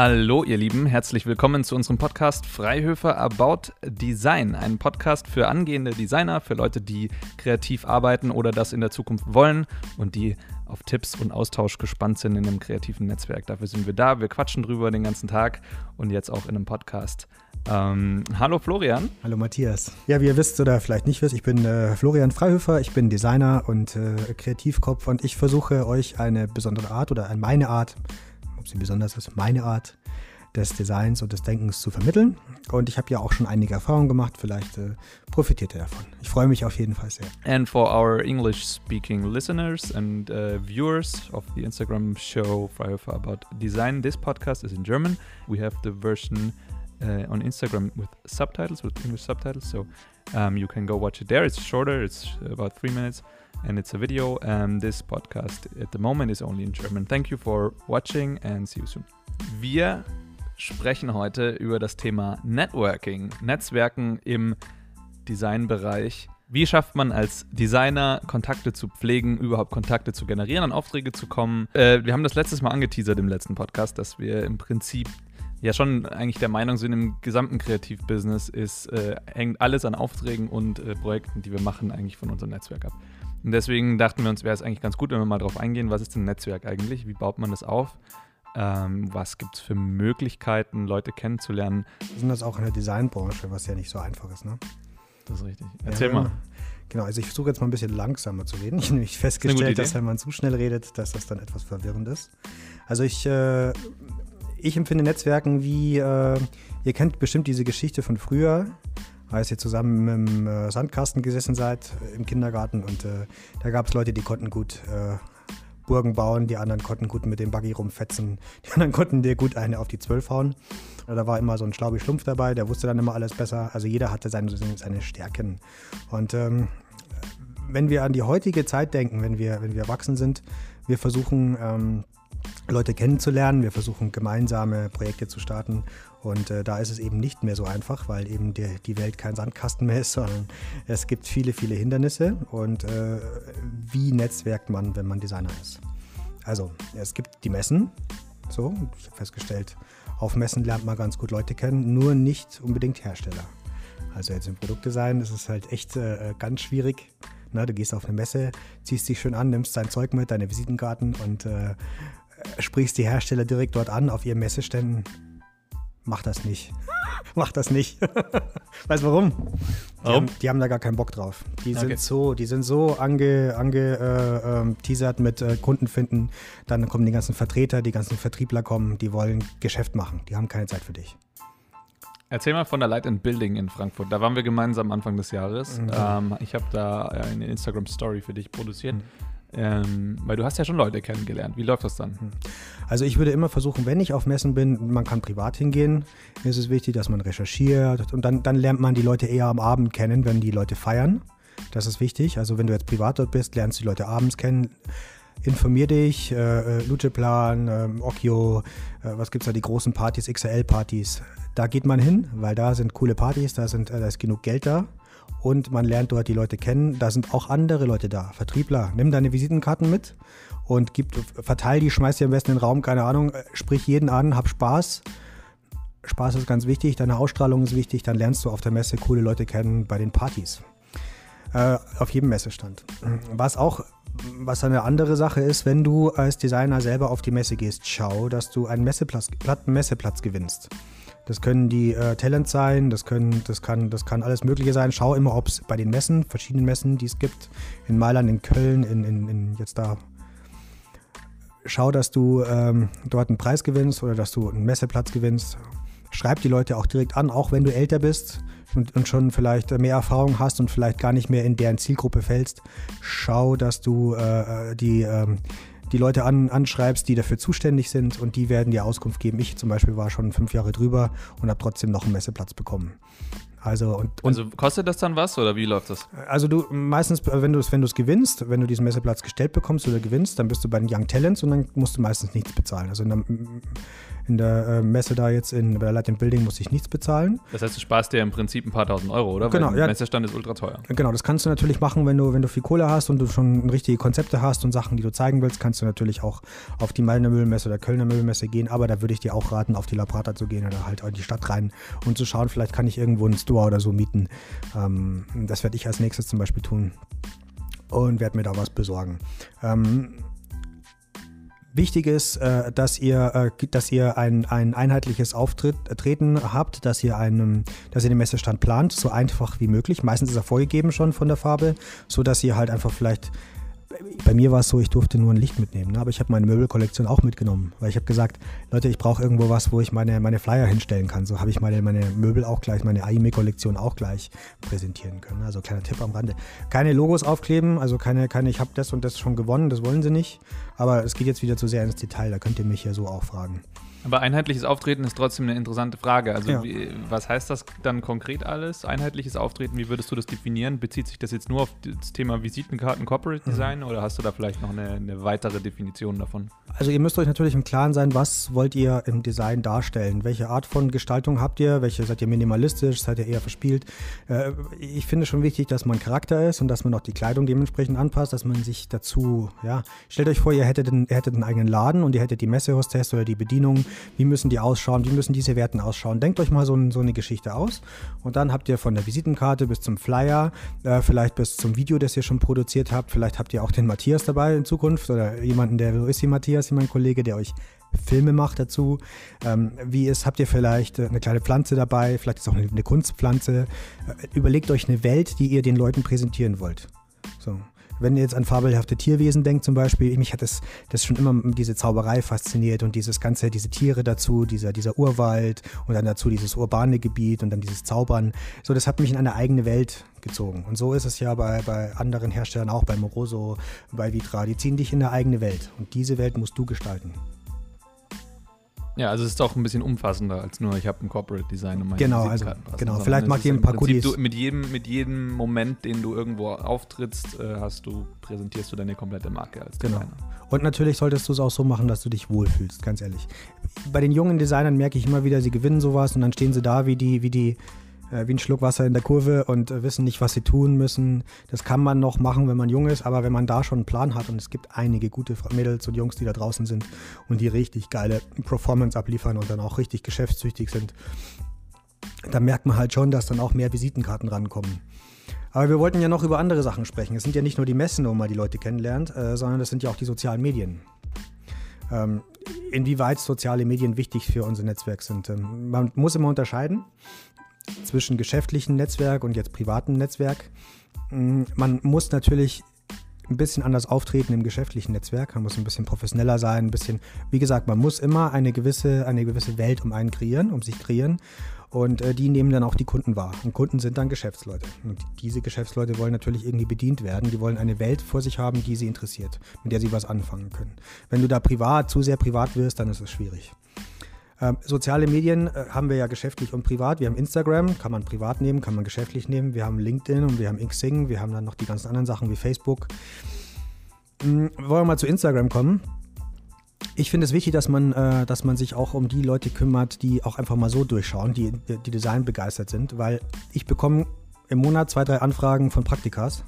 Hallo ihr Lieben, herzlich willkommen zu unserem Podcast Freihöfer About Design. Ein Podcast für angehende Designer, für Leute, die kreativ arbeiten oder das in der Zukunft wollen und die auf Tipps und Austausch gespannt sind in einem kreativen Netzwerk. Dafür sind wir da, wir quatschen drüber den ganzen Tag und jetzt auch in einem Podcast. Ähm, hallo Florian. Hallo Matthias. Ja, wie ihr wisst oder vielleicht nicht wisst, ich bin äh, Florian Freihöfer, ich bin Designer und äh, Kreativkopf und ich versuche euch eine besondere Art oder meine Art sie besonders ist, meine Art des Designs und des Denkens zu vermitteln. Und ich habe ja auch schon einige Erfahrungen gemacht, vielleicht äh, profitiert ihr davon. Ich freue mich auf jeden Fall sehr. And for our English-speaking listeners and uh, viewers of the Instagram show Freihofer About Design, this podcast is in German. We have the version uh, on Instagram with subtitles, with English subtitles, so um, you can go watch it there. It's shorter, it's about three minutes. And it's a video. And this podcast at the moment is only in German. Thank you for watching and see you soon. Wir sprechen heute über das Thema Networking, Netzwerken im Designbereich. Wie schafft man als Designer Kontakte zu pflegen, überhaupt Kontakte zu generieren, an Aufträge zu kommen? Äh, wir haben das letztes Mal angeteasert im letzten Podcast, dass wir im Prinzip ja schon eigentlich der Meinung sind, im gesamten Kreativbusiness ist, äh, hängt alles an Aufträgen und äh, Projekten, die wir machen, eigentlich von unserem Netzwerk ab. Und deswegen dachten wir uns, wäre es eigentlich ganz gut, wenn wir mal darauf eingehen, was ist ein Netzwerk eigentlich, wie baut man das auf, ähm, was gibt es für Möglichkeiten, Leute kennenzulernen. Wir sind das auch in der Designbranche, was ja nicht so einfach ist, ne? Das ist richtig. Erzähl ja, mal. Genau, also ich versuche jetzt mal ein bisschen langsamer zu reden. Ich habe nämlich festgestellt, dass wenn man zu schnell redet, dass das dann etwas verwirrend ist. Also ich, äh, ich empfinde Netzwerken wie, äh, ihr kennt bestimmt diese Geschichte von früher, als ihr zusammen im äh, Sandkasten gesessen seid äh, im Kindergarten und äh, da gab es Leute, die konnten gut äh, Burgen bauen, die anderen konnten gut mit dem Buggy rumfetzen, die anderen konnten dir gut eine auf die Zwölf hauen. Da war immer so ein Schlaubi Schlumpf dabei, der wusste dann immer alles besser. Also jeder hatte seine, seine Stärken. Und ähm, wenn wir an die heutige Zeit denken, wenn wir, wenn wir erwachsen sind, wir versuchen ähm, Leute kennenzulernen, wir versuchen gemeinsame Projekte zu starten und äh, da ist es eben nicht mehr so einfach, weil eben die, die Welt kein Sandkasten mehr ist, sondern es gibt viele, viele Hindernisse. Und äh, wie netzwerkt man, wenn man Designer ist? Also, es gibt die Messen. So, ich habe festgestellt, auf Messen lernt man ganz gut Leute kennen, nur nicht unbedingt Hersteller. Also jetzt im Produktdesign ist es halt echt äh, ganz schwierig. Na, du gehst auf eine Messe, ziehst dich schön an, nimmst dein Zeug mit, deine Visitenkarten und äh, sprichst die Hersteller direkt dort an auf ihren Messeständen mach das nicht. mach das nicht. weißt du warum? Die, haben, die, haben, da gar keinen Bock drauf. Die okay. sind so, die sind so ange, ange äh, äh, mit äh, Kunden finden. Dann kommen die ganzen Vertreter, die ganzen Vertriebler kommen, die wollen Geschäft machen. Die haben keine Zeit für dich. Erzähl mal von der Light and Building in Frankfurt. Da waren wir gemeinsam Anfang des Jahres. Mhm. Ähm, ich habe da eine Instagram Story für dich produziert. Mhm. Ähm, weil du hast ja schon Leute kennengelernt. Wie läuft das dann? Hm. Also ich würde immer versuchen, wenn ich auf Messen bin, man kann privat hingehen, ist es wichtig, dass man recherchiert und dann, dann lernt man die Leute eher am Abend kennen, wenn die Leute feiern. Das ist wichtig. Also wenn du jetzt privat dort bist, lernst du die Leute abends kennen. Informier dich, äh, äh Lucheplan, äh, Okio, äh, was gibt es da, die großen Partys, XL-Partys. Da geht man hin, weil da sind coole Partys, da, sind, äh, da ist genug Geld da und man lernt dort die Leute kennen. Da sind auch andere Leute da, Vertriebler. Nimm deine Visitenkarten mit und gib, verteil die, schmeiß die am besten in den Raum, keine Ahnung, sprich jeden an, hab Spaß. Spaß ist ganz wichtig, deine Ausstrahlung ist wichtig, dann lernst du auf der Messe coole Leute kennen bei den Partys. Äh, auf jedem Messestand. Was auch was eine andere Sache ist, wenn du als Designer selber auf die Messe gehst, schau, dass du einen Messeplatz, Messeplatz gewinnst. Das können die äh, Talents sein, das, können, das, kann, das kann alles Mögliche sein. Schau immer, ob es bei den Messen, verschiedenen Messen, die es gibt, in Mailand, in Köln, in, in, in jetzt da. Schau, dass du ähm, dort einen Preis gewinnst oder dass du einen Messeplatz gewinnst. Schreib die Leute auch direkt an, auch wenn du älter bist und, und schon vielleicht mehr Erfahrung hast und vielleicht gar nicht mehr in deren Zielgruppe fällst. Schau, dass du äh, äh die. Ähm, die Leute an, anschreibst, die dafür zuständig sind und die werden dir Auskunft geben. Ich zum Beispiel war schon fünf Jahre drüber und habe trotzdem noch einen Messeplatz bekommen. Also, und, und also kostet das dann was oder wie läuft das? Also du meistens, wenn du es wenn gewinnst, wenn du diesen Messeplatz gestellt bekommst oder gewinnst, dann bist du bei den Young Talents und dann musst du meistens nichts bezahlen. Also in der, in der äh, Messe da jetzt in, bei der Light Building musste ich nichts bezahlen. Das heißt, du sparst dir im Prinzip ein paar tausend Euro, oder? Genau. Weil der ja, Messestand ist ultra teuer. Genau, das kannst du natürlich machen, wenn du, wenn du viel Kohle hast und du schon richtige Konzepte hast und Sachen, die du zeigen willst, kannst du natürlich auch auf die Malner Müllmesse oder Kölner Müllmesse gehen, aber da würde ich dir auch raten, auf die La Prata zu gehen oder halt in die Stadt rein und zu schauen, vielleicht kann ich irgendwo einen Store oder so mieten. Ähm, das werde ich als nächstes zum Beispiel tun und werde mir da was besorgen. Ähm, Wichtig ist, äh, dass ihr, äh, dass ihr ein, ein einheitliches Auftreten habt, dass ihr, einen, dass ihr den Messestand plant, so einfach wie möglich. Meistens ist er vorgegeben schon von der Farbe, so dass ihr halt einfach vielleicht bei mir war es so, ich durfte nur ein Licht mitnehmen, ne? aber ich habe meine Möbelkollektion auch mitgenommen, weil ich habe gesagt, Leute, ich brauche irgendwo was, wo ich meine, meine Flyer hinstellen kann. So habe ich meine, meine Möbel auch gleich, meine AIME-Kollektion auch gleich präsentieren können. Also kleiner Tipp am Rande. Keine Logos aufkleben, also keine, keine ich habe das und das schon gewonnen, das wollen sie nicht. Aber es geht jetzt wieder zu sehr ins Detail, da könnt ihr mich ja so auch fragen. Aber einheitliches Auftreten ist trotzdem eine interessante Frage. Also ja. wie, was heißt das dann konkret alles? Einheitliches Auftreten, wie würdest du das definieren? Bezieht sich das jetzt nur auf das Thema Visitenkarten, Corporate mhm. Design mhm. oder hast du da vielleicht noch eine, eine, weitere Definition davon? Also ihr müsst euch natürlich im Klaren sein, was wollt ihr im Design darstellen? Welche Art von Gestaltung habt ihr? Welche seid ihr minimalistisch? Seid ihr eher verspielt? Äh, ich finde schon wichtig, dass man Charakter ist und dass man auch die Kleidung dementsprechend anpasst, dass man sich dazu, ja, stellt euch vor, ihr hättet einen, ihr hättet einen eigenen Laden und ihr hättet die Messehostess oder die Bedienung wie müssen die ausschauen, wie müssen diese Werten ausschauen. Denkt euch mal so, so eine Geschichte aus und dann habt ihr von der Visitenkarte bis zum Flyer, äh, vielleicht bis zum Video, das ihr schon produziert habt, vielleicht habt ihr auch den Matthias dabei in Zukunft oder jemanden, der so ist wie Matthias, wie mein Kollege, der euch Filme macht dazu. Ähm, wie ist, habt ihr vielleicht eine kleine Pflanze dabei, vielleicht ist auch eine, eine Kunstpflanze. Äh, überlegt euch eine Welt, die ihr den Leuten präsentieren wollt. So. Wenn ihr jetzt an fabelhafte Tierwesen denkt zum Beispiel, mich hat das, das schon immer diese Zauberei fasziniert und dieses ganze, diese Tiere dazu, dieser, dieser Urwald und dann dazu dieses urbane Gebiet und dann dieses Zaubern. So, das hat mich in eine eigene Welt gezogen. Und so ist es ja bei, bei anderen Herstellern auch, bei Moroso, bei Vitra. Die ziehen dich in eine eigene Welt und diese Welt musst du gestalten. Ja, also es ist auch ein bisschen umfassender als nur, ich habe ein Corporate Design und meine Genau, also, genau. vielleicht macht ihr ein paar Goodies. Du, mit, jedem, mit jedem Moment, den du irgendwo auftrittst, äh, hast du, präsentierst du deine komplette Marke als genau. Designer. Und natürlich solltest du es auch so machen, dass du dich wohlfühlst, ganz ehrlich. Bei den jungen Designern merke ich immer wieder, sie gewinnen sowas und dann stehen sie da wie die, wie die wie ein Schluck Wasser in der Kurve und äh, wissen nicht, was sie tun müssen. Das kann man noch machen, wenn man jung ist, aber wenn man da schon einen Plan hat und es gibt einige gute Mädels und Jungs, die da draußen sind und die richtig geile Performance abliefern und dann auch richtig geschäftstüchtig sind, da merkt man halt schon, dass dann auch mehr Visitenkarten rankommen. Aber wir wollten ja noch über andere Sachen sprechen. Es sind ja nicht nur die Messen, wo man die Leute kennenlernt, äh, sondern es sind ja auch die sozialen Medien. Ähm, inwieweit soziale Medien wichtig für unser Netzwerk sind. Ähm, man muss immer unterscheiden zwischen geschäftlichem Netzwerk und jetzt privatem Netzwerk. Mm, man muss natürlich ein bisschen anders auftreten im geschäftlichen Netzwerk. Man muss ein bisschen professioneller sein, ein bisschen, wie gesagt, man muss immer eine gewisse, eine gewisse Welt um einen kreieren, um sich kreieren. Und äh, die nehmen dann auch die Kunden wahr. Und Kunden sind dann Geschäftsleute. Und diese Geschäftsleute wollen natürlich irgendwie bedient werden. Die wollen eine Welt vor sich haben, die sie interessiert, mit der sie was anfangen können. Wenn du da privat, zu sehr privat wirst, dann ist es schwierig. Ähm, soziale Medien äh, haben wir ja geschäftlich und privat. Wir haben Instagram, kann man privat nehmen, kann man geschäftlich nehmen. Wir haben LinkedIn und wir haben Xing. Wir haben dann noch die ganzen anderen Sachen wie Facebook. Ähm, wollen wir mal zu Instagram kommen? Ich finde es wichtig, dass man, äh, dass man sich auch um die Leute kümmert, die auch einfach mal so durchschauen, die, die Design begeistert sind, weil ich bekomme im Monat zwei, drei Anfragen von Praktikas,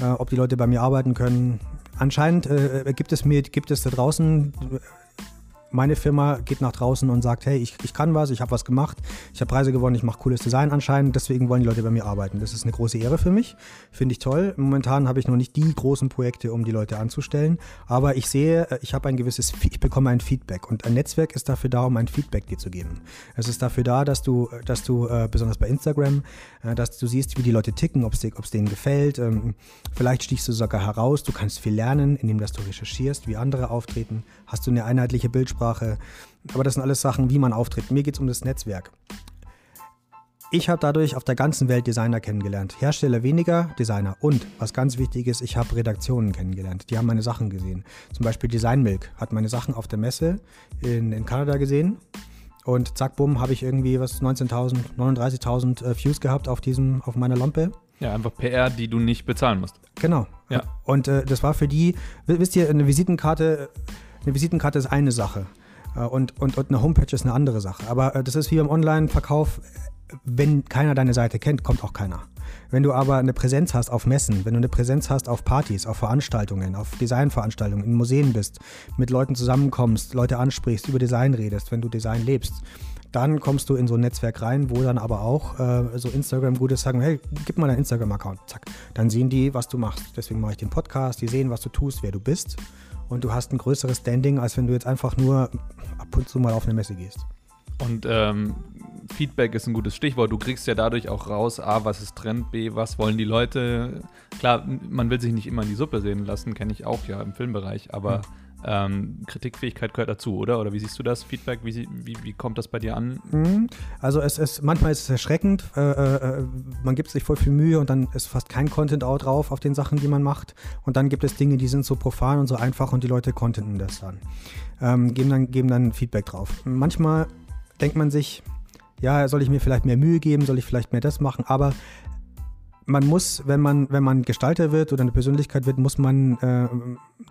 äh, ob die Leute bei mir arbeiten können. Anscheinend äh, gibt es mir, gibt es da draußen meine Firma geht nach draußen und sagt, hey, ich, ich kann was, ich habe was gemacht, ich habe Preise gewonnen, ich mache cooles Design anscheinend, deswegen wollen die Leute bei mir arbeiten. Das ist eine große Ehre für mich, finde ich toll. Momentan habe ich noch nicht die großen Projekte, um die Leute anzustellen, aber ich sehe, äh, ich habe ein gewisses, ich bekomme ein Feedback und ein Netzwerk ist dafür da, um ein Feedback dir zu geben. Es ist dafür da, dass du, dass du äh, besonders bei Instagram, äh, dass du siehst, wie die Leute ticken, ob es denen gefällt. Ähm, vielleicht stichst du sogar heraus, du kannst viel lernen, indem dass du recherchierst, wie andere auftreten. Hast du eine einheitliche Bildsprache? Ansprache. Aber das sind alles Sachen, wie man auftritt. Mir geht es um das Netzwerk. Ich habe dadurch auf der ganzen Welt Designer kennengelernt. Hersteller weniger, Designer. Und was ganz wichtig ist, ich habe Redaktionen kennengelernt. Die haben meine Sachen gesehen. Zum Beispiel Design Milk hat meine Sachen auf der Messe in, in Kanada gesehen und zack, bumm, habe ich irgendwie was 19.000, 39.000 äh, Views gehabt auf diesem, auf meiner Lampe. Ja, einfach PR, die du nicht bezahlen musst. Genau. Ja. Und äh, das war für die, wisst ihr, eine Visitenkarte, eine Visitenkarte ist eine Sache. Äh, und, und, und eine Homepage ist eine andere Sache. Aber äh, das ist wie beim Online-Verkauf, wenn keiner deine Seite kennt, kommt auch keiner. Wenn du aber eine Präsenz hast auf Messen, wenn du eine Präsenz hast auf Partys, auf Veranstaltungen, auf Designveranstaltungen, in Museen bist, mit Leuten zusammenkommst, Leute ansprichst, über Design redest, wenn du Design lebst, dann kommst du in so ein Netzwerk rein, wo dann aber auch äh, so Instagram-Gutes sagen, hey, gib mal deinen Instagram-Account, zack. Dann sehen die, was du machst. Deswegen mache ich den Podcast, die sehen, was du tust, wer du bist. Und du hast ein größeres Standing, als wenn du jetzt einfach nur ab und zu mal auf eine Messe gehst. Und ähm, Feedback ist ein gutes Stichwort. Du kriegst ja dadurch auch raus, A, was ist Trend, B, was wollen die Leute. Klar, man will sich nicht immer in die Suppe sehen lassen, kenne ich auch ja im Filmbereich, aber mhm. Ähm, Kritikfähigkeit gehört dazu, oder? Oder wie siehst du das Feedback? Wie, wie, wie kommt das bei dir an? Mhm. Also es ist, manchmal ist es erschreckend. Äh, äh, man gibt sich voll viel Mühe und dann ist fast kein Content out drauf auf den Sachen, die man macht. Und dann gibt es Dinge, die sind so profan und so einfach und die Leute contenten das dann. Ähm, geben dann. Geben dann Feedback drauf. Manchmal denkt man sich, ja, soll ich mir vielleicht mehr Mühe geben, soll ich vielleicht mehr das machen, aber man muss, wenn man, wenn man Gestalter wird oder eine Persönlichkeit wird, muss man äh,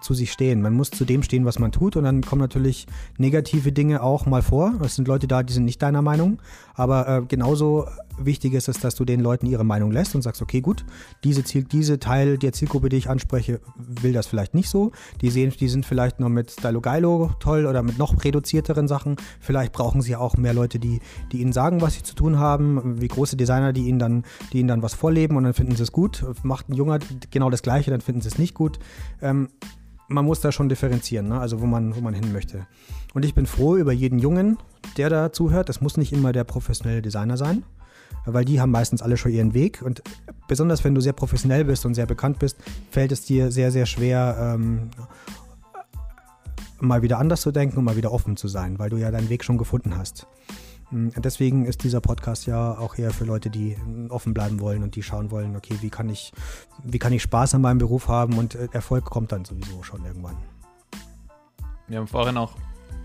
zu sich stehen. Man muss zu dem stehen, was man tut. Und dann kommen natürlich negative Dinge auch mal vor. Es sind Leute da, die sind nicht deiner Meinung. Aber äh, genauso wichtig ist es, dass du den Leuten ihre Meinung lässt und sagst, okay, gut, diese, Ziel, diese Teil der Zielgruppe, die ich anspreche, will das vielleicht nicht so. Die sehen, die sind vielleicht noch mit Stylo Geilo toll oder mit noch reduzierteren Sachen. Vielleicht brauchen sie auch mehr Leute, die, die ihnen sagen, was sie zu tun haben, wie große Designer, die ihnen dann, die ihnen dann was vorleben und dann finden sie es gut. Macht ein Junger genau das Gleiche, dann finden sie es nicht gut. Ähm, man muss da schon differenzieren, ne? also wo man, wo man hin möchte. Und ich bin froh über jeden Jungen, der da zuhört. Das muss nicht immer der professionelle Designer sein weil die haben meistens alle schon ihren Weg. Und besonders wenn du sehr professionell bist und sehr bekannt bist, fällt es dir sehr, sehr schwer, ähm, mal wieder anders zu denken und mal wieder offen zu sein, weil du ja deinen Weg schon gefunden hast. Hm, deswegen ist dieser Podcast ja auch eher für Leute, die offen bleiben wollen und die schauen wollen, okay, wie kann ich, wie kann ich Spaß an meinem Beruf haben und äh, Erfolg kommt dann sowieso schon irgendwann. Wir haben vorhin auch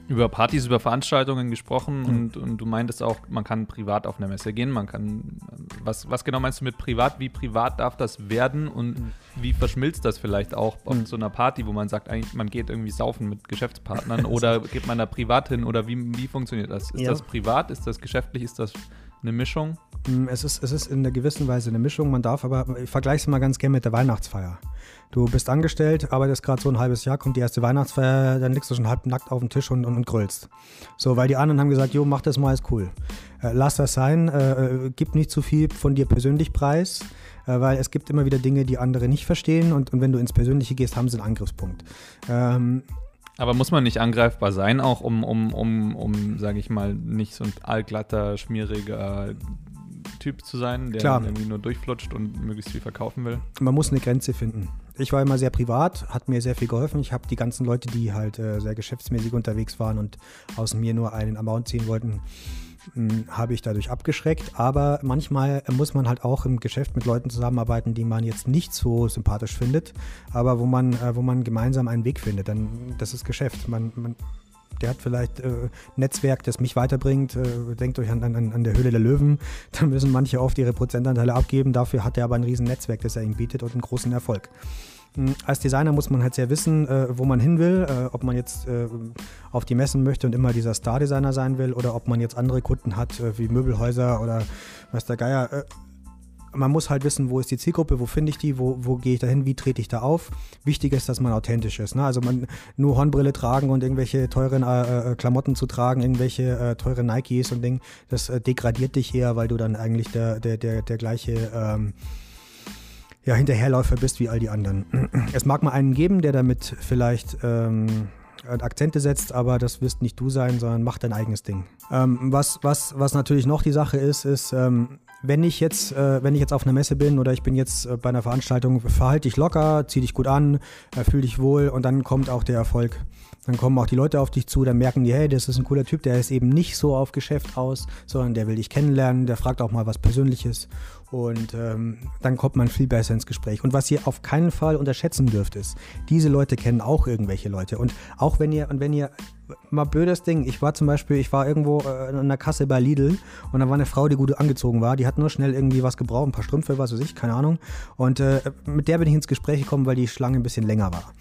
über Partys, über Veranstaltungen gesprochen mhm. und, und du meintest auch, man kann privat auf eine Messe gehen, man kann, was, was genau meinst du mit privat, wie privat darf das werden und mhm. wie verschmilzt das vielleicht auch auf mhm. so einer Party, wo man sagt, eigentlich, man geht irgendwie saufen mit Geschäftspartnern oder geht man da privat hin oder wie, wie funktioniert das? Ist ja. das privat, ist das geschäftlich, ist das eine Mischung? Mm, es ist, es ist in einer gewissen Weise eine Mischung. Man darf aber, ich vergleiche es mal ganz gerne mit der Weihnachtsfeier. Du bist angestellt, arbeitest gerade so ein halbes Jahr, kommt die erste Weihnachtsfeier, dann liegst du schon halb nackt auf dem Tisch und, und, und grüllst. So, weil die anderen haben gesagt, jo, mach das mal, ist cool. Äh, lass das sein, äh, äh, gib nicht zu viel von dir persönlich preis, äh, weil es gibt immer wieder Dinge, die andere nicht verstehen und, und wenn du ins Persönliche gehst, haben sie einen Angriffspunkt. Ähm, aber muss man nicht angreifbar sein, auch um, um, um, um sage ich mal, nicht so ein allglatter, schmieriger Typ zu sein, der irgendwie nur durchflutscht und möglichst viel verkaufen will? Man muss eine Grenze finden. Ich war immer sehr privat, hat mir sehr viel geholfen. Ich habe die ganzen Leute, die halt äh, sehr geschäftsmäßig unterwegs waren und aus mir nur einen Amount ziehen wollten, habe ich dadurch abgeschreckt. Aber manchmal muss man halt auch im Geschäft mit Leuten zusammenarbeiten, die man jetzt nicht so sympathisch findet, aber wo man, äh, wo man gemeinsam einen Weg findet. Denn das ist Geschäft. Man, man der hat vielleicht äh, ein Netzwerk, das mich weiterbringt. Äh, denkt euch an, an, an der Höhle der Löwen. Da müssen manche oft ihre Prozentanteile abgeben. Dafür hat er aber ein riesen Netzwerk, das er ihm bietet und einen großen Erfolg. Hm, als Designer muss man halt sehr wissen, äh, wo man hin will, äh, ob man jetzt äh, auf die Messen möchte und immer dieser Star-Designer sein will oder ob man jetzt andere Kunden hat, äh, wie Möbelhäuser oder was der Geier. Äh, man muss halt wissen, wo ist die Zielgruppe, wo finde ich die, wo, wo gehe ich da hin, wie trete ich da auf. Wichtig ist, dass man authentisch ist. Ne? Also man nur Hornbrille tragen und irgendwelche teuren äh, Klamotten zu tragen, irgendwelche teure Nikes und Ding, das degradiert dich eher, weil du dann eigentlich der, der, der, der gleiche ähm, ja, Hinterherläufer bist wie all die anderen. Es mag mal einen geben, der damit vielleicht ähm, Akzente setzt, aber das wirst nicht du sein, sondern mach dein eigenes Ding. Ähm, was, was, was natürlich noch die Sache ist, ist, ähm, wenn ich jetzt, äh, wenn ich jetzt auf einer Messe bin oder ich bin jetzt äh, bei einer Veranstaltung, verhalte dich locker, zieh dich gut an, äh, fühl dich wohl und dann kommt auch der Erfolg. Dann kommen auch die Leute auf dich zu, dann merken die, hey, das ist ein cooler Typ, der ist eben nicht so auf Geschäft aus, sondern der will dich kennenlernen, der fragt auch mal was Persönliches und ähm, dann kommt man viel besser ins Gespräch. Und was ihr auf keinen Fall unterschätzen dürft, ist, diese Leute kennen auch irgendwelche Leute. Und auch wenn ihr, und wenn ihr mal blödes Ding. Ich war zum Beispiel, ich war irgendwo äh, an der Kasse bei Lidl und da war eine Frau, die gut angezogen war. Die hat nur schnell irgendwie was gebraucht, ein paar Strümpfe, was weiß ich, keine Ahnung. Und äh, mit der bin ich ins Gespräch gekommen, weil die Schlange ein bisschen länger war.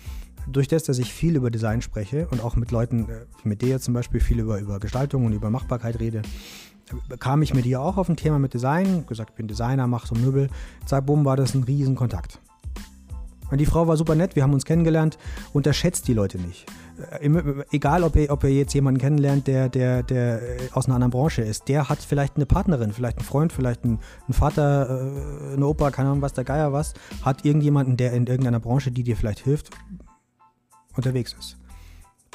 Durch das, dass ich viel über Design spreche und auch mit Leuten, äh, mit dir zum Beispiel viel über, über Gestaltung und über Machbarkeit rede, kam ich mit ihr auch auf ein Thema mit Design, gesagt, ich bin Designer, mache so Möbel. Zack, bumm, war das ein Riesenkontakt. Und die Frau war super nett, wir haben uns kennengelernt, unterschätzt die Leute nicht. Äh, egal, ob ihr, ob ihr jetzt jemanden kennenlernt, der, der, der äh, aus einer anderen Branche ist, der hat vielleicht eine Partnerin, vielleicht einen Freund, vielleicht einen, einen Vater, eine Opa, keine Ahnung was, der Geier was, hat irgendjemanden, der in irgendeiner Branche, die dir vielleicht hilft, unterwegs ist.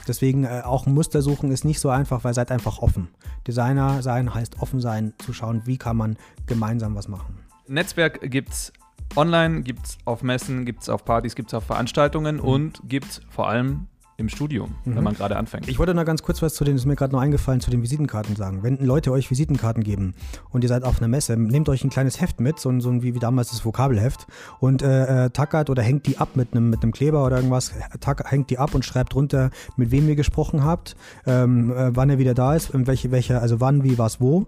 Deswegen äh, auch ein Muster suchen ist nicht so einfach, weil seid einfach offen. Designer sein heißt offen sein, zu schauen, wie kann man gemeinsam was machen. Netzwerk gibt es online, gibt es auf Messen, gibt es auf Partys, gibt es auf Veranstaltungen mhm. und gibt es vor allem im Studium, mhm. wenn man gerade anfängt. Ich wollte noch ganz kurz was zu den, ist mir gerade noch eingefallen, zu den Visitenkarten sagen. Wenn Leute euch Visitenkarten geben und ihr seid auf einer Messe, nehmt euch ein kleines Heft mit, so, so wie, wie damals das Vokabelheft und äh, äh, tackert oder hängt die ab mit einem mit Kleber oder irgendwas, tack, hängt die ab und schreibt runter, mit wem ihr gesprochen habt, ähm, äh, wann er wieder da ist, welche, welche, also wann, wie, was, wo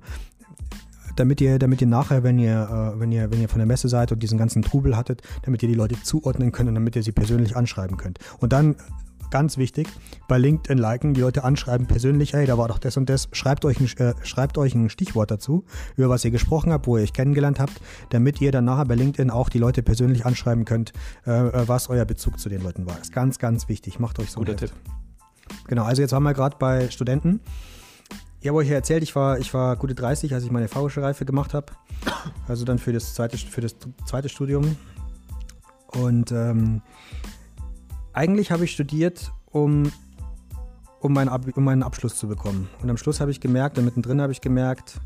damit ihr, damit ihr nachher, wenn ihr, äh, wenn ihr, wenn ihr von der Messe seid und diesen ganzen Trubel hattet, damit ihr die Leute zuordnen könnt und damit ihr sie persönlich anschreiben könnt. Und dann ganz wichtig, bei LinkedIn liken, die Leute anschreiben persönlich, hey, da war doch das und das, schreibt euch, ein, äh, schreibt euch ein Stichwort dazu, über was ihr gesprochen habt, wo ihr euch kennengelernt habt, damit ihr dann nachher bei LinkedIn auch die Leute persönlich anschreiben könnt, äh, äh was euer Bezug zu den Leuten war. Ist ganz, ganz wichtig. Macht euch so Guter Tipp. Genau, also jetzt waren wir gerade bei Studenten. Ich habe euch ja erzählt, ich war, ich war gute 30, als ich meine faulische Reife gemacht habe. Also dann für das zweite, für das zweite Studium. Und ähm, eigentlich habe ich studiert, um, um, mein Ab um meinen Abschluss zu bekommen. Und am Schluss habe ich gemerkt, und mittendrin habe ich gemerkt,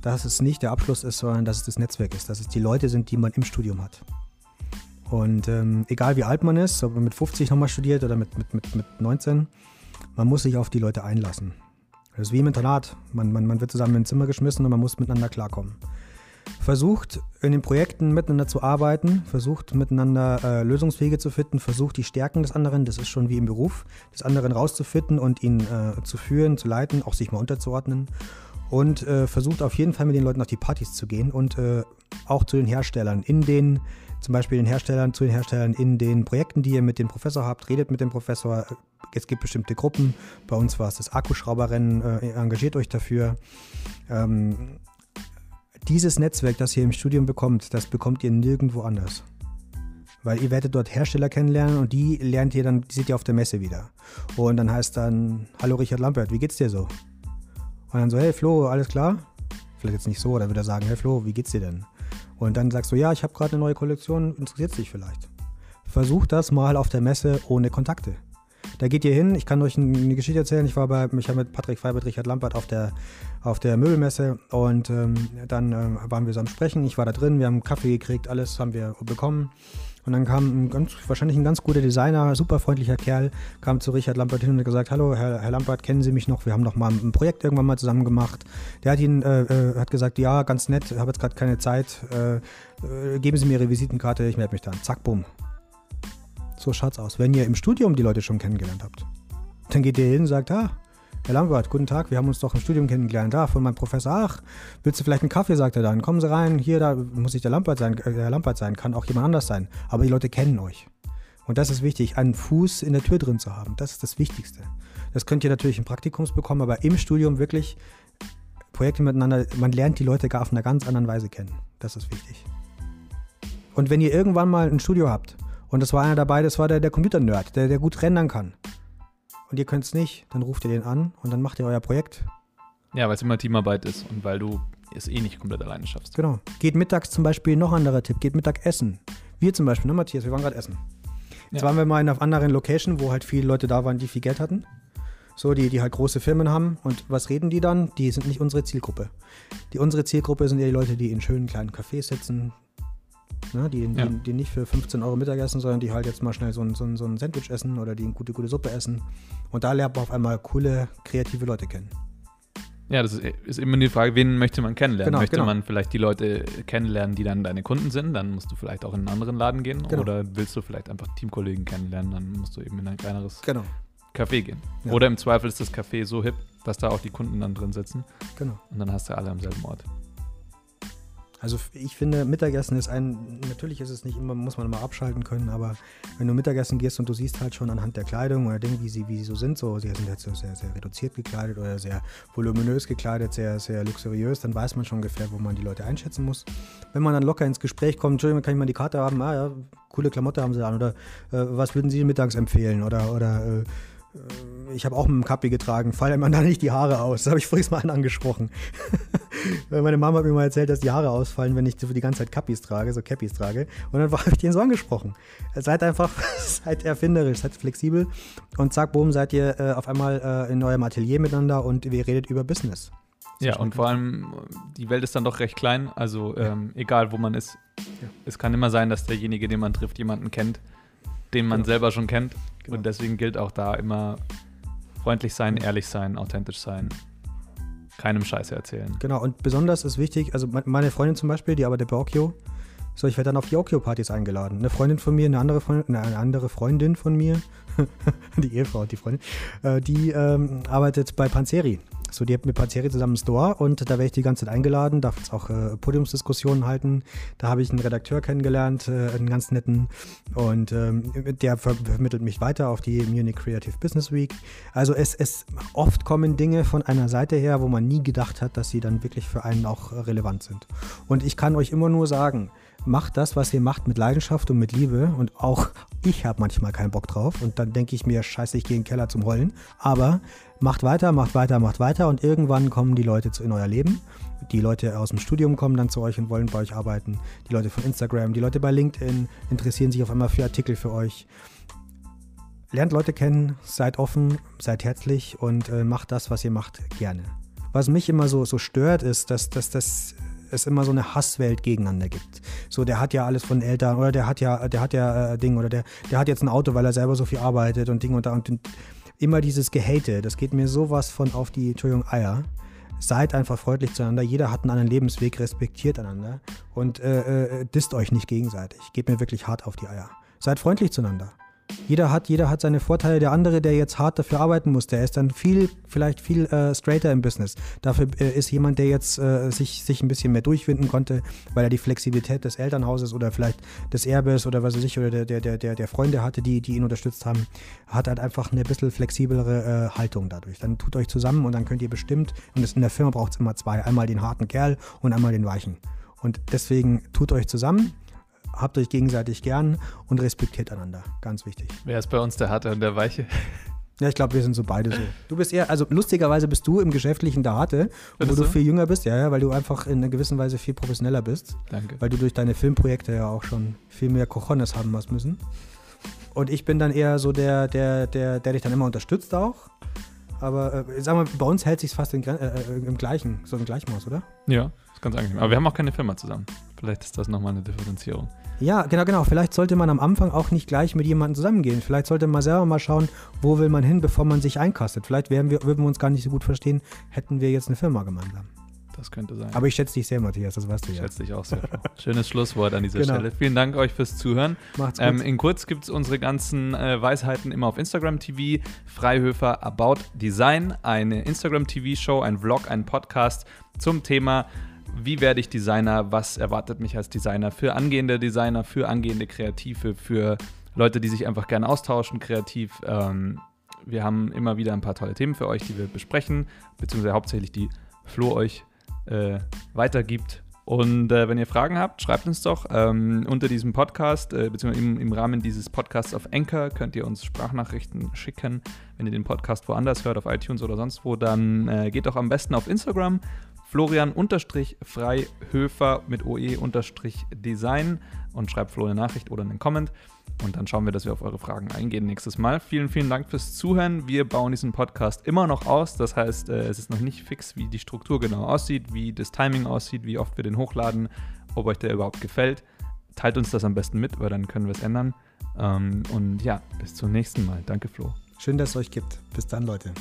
dass es nicht der Abschluss ist, sondern dass es das Netzwerk ist, dass es die Leute sind, die man im Studium hat. Und ähm, egal wie alt man ist, ob man mit 50 nochmal studiert oder mit, mit, mit, mit 19, man muss sich auf die Leute einlassen. Das ist wie im Internat. Man, man, man wird zusammen in ein Zimmer geschmissen und man muss miteinander klarkommen versucht in den Projekten miteinander zu arbeiten, versucht miteinander äh, Lösungswege zu finden, versucht die Stärken des anderen, das ist schon wie im Beruf, des anderen rauszufinden und ihn äh, zu führen, zu leiten, auch sich mal unterzuordnen und äh, versucht auf jeden Fall mit den Leuten auf die Partys zu gehen und äh, auch zu den Herstellern in den zum Beispiel den Herstellern, zu den Herstellern in den Projekten, die ihr mit dem Professor habt, redet mit dem Professor. Es gibt bestimmte Gruppen. Bei uns war es das Akkuschrauberrennen, äh, engagiert euch dafür. Ähm, dieses Netzwerk, das ihr im Studium bekommt, das bekommt ihr nirgendwo anders. Weil ihr werdet dort Hersteller kennenlernen und die lernt ihr dann, die seht ihr auf der Messe wieder. Und dann heißt dann, hallo Richard Lampert, wie geht's dir so? Und dann so, hey Flo, alles klar? Vielleicht jetzt nicht so, oder würde er sagen, hey Flo, wie geht's dir denn? Und dann sagst du, ja, ich habe gerade eine neue Kollektion, interessiert dich vielleicht. Versuch das mal auf der Messe ohne Kontakte. Da geht ihr hin, ich kann euch eine Geschichte erzählen. Ich war bei, ich habe mit Patrick Feibert, Richard Lampert auf der, auf der Möbelmesse und ähm, dann ähm, waren wir so am Sprechen. Ich war da drin, wir haben Kaffee gekriegt, alles haben wir bekommen. Und dann kam ein ganz, wahrscheinlich ein ganz guter Designer, super freundlicher Kerl, kam zu Richard Lampert hin und hat gesagt, hallo Herr, Herr Lampert, kennen Sie mich noch? Wir haben noch mal ein Projekt irgendwann mal zusammen gemacht. Der hat ihn, äh, äh hat gesagt, ja, ganz nett, habe jetzt gerade keine Zeit, äh, äh, geben Sie mir Ihre Visitenkarte, ich melde mich dann. Zack, bumm. So schaut's aus. Wenn ihr im Studium die Leute schon kennengelernt habt, dann geht ihr hin und sagt, ah, Herr Lambert, guten Tag, wir haben uns doch im Studium kennengelernt. Da, von meinem Professor. Ach, willst du vielleicht einen Kaffee, sagt er dann. Kommen Sie rein, hier, da muss ich der Lambert sein, äh, der Lambert sein, kann auch jemand anders sein. Aber die Leute kennen euch. Und das ist wichtig, einen Fuß in der Tür drin zu haben. Das ist das Wichtigste. Das könnt ihr natürlich im Praktikums bekommen, aber im Studium wirklich Projekte miteinander, man lernt die Leute gar auf einer ganz anderen Weise kennen. Das ist wichtig. Und wenn ihr irgendwann mal ein Studio habt und das war einer dabei, das war der, der Computer-Nerd, der, der gut rendern kann. Und ihr könnt es nicht, dann ruft ihr den an und dann macht ihr euer Projekt. Ja, weil es immer Teamarbeit ist und weil du es eh nicht komplett alleine schaffst. Genau. Geht mittags zum Beispiel, noch anderer Tipp, geht Mittag essen. Wir zum Beispiel, ne Matthias, wir waren gerade essen. Jetzt ja. waren wir mal in einer anderen Location, wo halt viele Leute da waren, die viel Geld hatten. So, die, die halt große Firmen haben. Und was reden die dann? Die sind nicht unsere Zielgruppe. Die unsere Zielgruppe sind eher die Leute, die in schönen kleinen Cafés sitzen, ne? die, ja. die, die, nicht für 15 Euro Mittagessen, sondern die halt jetzt mal schnell so ein, so ein, so ein Sandwich essen oder die eine gute, gute Suppe essen. Und da lernt man auf einmal coole, kreative Leute kennen. Ja, das ist, ist, immer die Frage, wen möchte man kennenlernen? Genau, möchte genau. man vielleicht die Leute kennenlernen, die dann deine Kunden sind? Dann musst du vielleicht auch in einen anderen Laden gehen. Genau. Oder willst du vielleicht einfach Teamkollegen kennenlernen? Dann musst du eben in ein kleineres genau. Café gehen. Ja. Oder im Zweifel ist das Café so hip, dass da auch die Kunden dann drin sitzen. Genau. Und dann hast du alle am selben Ort. Also ich finde, Mittagessen ist ein, natürlich ist es nicht immer, muss man immer abschalten können, aber wenn du Mittagessen gehst und du siehst halt schon anhand der Kleidung oder Dinge, wie sie, wie sie so sind, so, sie sind jetzt so sehr, sehr reduziert gekleidet oder sehr voluminös gekleidet, sehr, sehr luxuriös, dann weiß man schon ungefähr, wo man die Leute einschätzen muss. Wenn man dann locker ins Gespräch kommt, Entschuldigung, kann ich mal die Karte haben, ah ja, coole Klamotte haben sie an oder äh, was würden Sie mittags empfehlen oder, oder äh, ich habe auch mit dem Kappi getragen, fallen mir da nicht die Haare aus. Das habe ich vorhin mal angesprochen. Meine Mama hat mir mal erzählt, dass die Haare ausfallen, wenn ich die ganze Zeit Kappis trage, so Cappies trage. Und dann habe ich den so angesprochen. Seid einfach, seid erfinderisch, seid flexibel und zack, boom, seid ihr äh, auf einmal äh, in eurem Atelier miteinander und wir redet über Business. Ja, und vor allem, die Welt ist dann doch recht klein, also ähm, egal wo man ist. Ja. Es kann immer sein, dass derjenige, den man trifft, jemanden kennt, den man genau. selber schon kennt. Genau. Und deswegen gilt auch da immer freundlich sein, ehrlich sein, authentisch sein. Keinem Scheiße erzählen. Genau, und besonders ist wichtig, also meine Freundin zum Beispiel, die arbeitet bei Okio, so, ich werde dann auf die Okio-Partys eingeladen. Eine Freundin von mir, eine andere Freundin, eine andere Freundin von mir, die Ehefrau, die Freundin, äh, die ähm, arbeitet bei Panzeri. So, die hat mit Panzeri zusammen einen Store und da werde ich die ganze Zeit eingeladen, darf jetzt auch äh, Podiumsdiskussionen halten. Da habe ich einen Redakteur kennengelernt, äh, einen ganz netten und ähm, der ver vermittelt mich weiter auf die Munich Creative Business Week. Also es, es oft kommen Dinge von einer Seite her, wo man nie gedacht hat, dass sie dann wirklich für einen auch relevant sind. Und ich kann euch immer nur sagen, macht das, was ihr macht, mit Leidenschaft und mit Liebe. Und auch ich habe manchmal keinen Bock drauf. Und dann denke ich mir, scheiße, ich gehe in den Keller zum Heulen. Aber macht weiter, macht weiter, macht weiter. Und irgendwann kommen die Leute in euer Leben. Die Leute aus dem Studium kommen dann zu euch und wollen bei euch arbeiten. Die Leute von Instagram, die Leute bei LinkedIn interessieren sich auf einmal für Artikel für euch. Lernt Leute kennen, seid offen, seid herzlich und äh, macht das, was ihr macht, gerne. Was mich immer so, so stört, ist, dass, dass das es immer so eine Hasswelt gegeneinander gibt. So, der hat ja alles von Eltern oder der hat ja, der hat ja äh, Ding oder der, der hat jetzt ein Auto, weil er selber so viel arbeitet und Ding und da und, und immer dieses Gehate, das geht mir sowas von auf die, Entschuldigung, Eier. Seid einfach freundlich zueinander. Jeder hat einen anderen Lebensweg, respektiert einander und äh, äh, disst euch nicht gegenseitig. Geht mir wirklich hart auf die Eier. Seid freundlich zueinander. Jeder hat, jeder hat seine Vorteile. Der andere, der jetzt hart dafür arbeiten muss, der ist dann viel, vielleicht viel äh, straighter im Business. Dafür äh, ist jemand, der jetzt äh, sich, sich ein bisschen mehr durchwinden konnte, weil er die Flexibilität des Elternhauses oder vielleicht des Erbes oder was weiß ich, oder der, der, der, der Freunde hatte, die, die ihn unterstützt haben, hat halt einfach eine bisschen flexiblere äh, Haltung dadurch. Dann tut euch zusammen und dann könnt ihr bestimmt, und das in der Firma braucht es immer zwei, einmal den harten Kerl und einmal den weichen. Und deswegen tut euch zusammen habt euch gegenseitig gern und respektiert einander. Ganz wichtig. Wer ist bei uns der Harte und der Weiche? Ja, ich glaube, wir sind so beide so. Du bist eher, also lustigerweise bist du im Geschäftlichen der Harte, wo du, du viel jünger bist, ja, ja, weil du einfach in einer gewissen Weise viel professioneller bist. Danke. Weil du durch deine Filmprojekte ja auch schon viel mehr Cojones haben hast müssen. Und ich bin dann eher so der, der, der, der dich dann immer unterstützt auch. Aber äh, sagen wir, bei uns hält sich fast in, äh, äh, im gleichen, so im Gleichmaß, oder? Ja, ist ganz angenehm. Aber wir haben auch keine Firma zusammen. Vielleicht ist das nochmal eine Differenzierung. Ja, genau, genau. Vielleicht sollte man am Anfang auch nicht gleich mit jemandem zusammengehen. Vielleicht sollte man selber mal schauen, wo will man hin, bevor man sich einkastet. Vielleicht wir, würden wir uns gar nicht so gut verstehen, hätten wir jetzt eine Firma gemeinsam. Das könnte sein. Aber ich schätze dich sehr, Matthias, das weißt du ja. Ich schätze dich auch sehr. Schönes Schlusswort an dieser genau. Stelle. Vielen Dank euch fürs Zuhören. Macht's gut. Ähm, in kurz gibt es unsere ganzen äh, Weisheiten immer auf Instagram TV. Freihöfer About Design, eine Instagram TV-Show, ein Vlog, ein Podcast zum Thema wie werde ich Designer, was erwartet mich als Designer für angehende Designer, für angehende Kreative, für Leute, die sich einfach gerne austauschen, kreativ. Ähm, wir haben immer wieder ein paar tolle Themen für euch, die wir besprechen, beziehungsweise hauptsächlich die Flo euch äh, weitergibt. Und äh, wenn ihr Fragen habt, schreibt uns doch ähm, unter diesem Podcast, äh, beziehungsweise im, im, Rahmen dieses Podcasts auf Anchor könnt ihr uns Sprachnachrichten schicken. Wenn ihr den Podcast woanders hört, auf iTunes oder sonst wo, dann äh, geht doch am besten auf Instagram Florian-Freihöfer mit OE-Design und schreibt Flo eine Nachricht oder einen Comment. Und dann schauen wir, dass wir auf eure Fragen eingehen nächstes Mal. Vielen, vielen Dank fürs Zuhören. Wir bauen diesen Podcast immer noch aus. Das heißt, äh, es ist noch nicht fix, wie die Struktur genau aussieht, wie das Timing aussieht, wie oft wir den hochladen, ob euch der überhaupt gefällt. Teilt uns das am besten mit, weil dann können wir es ändern. Ähm, und ja, bis zum nächsten Mal. Danke, Flo. Schön, dass es euch gibt. Bis dann, Leute.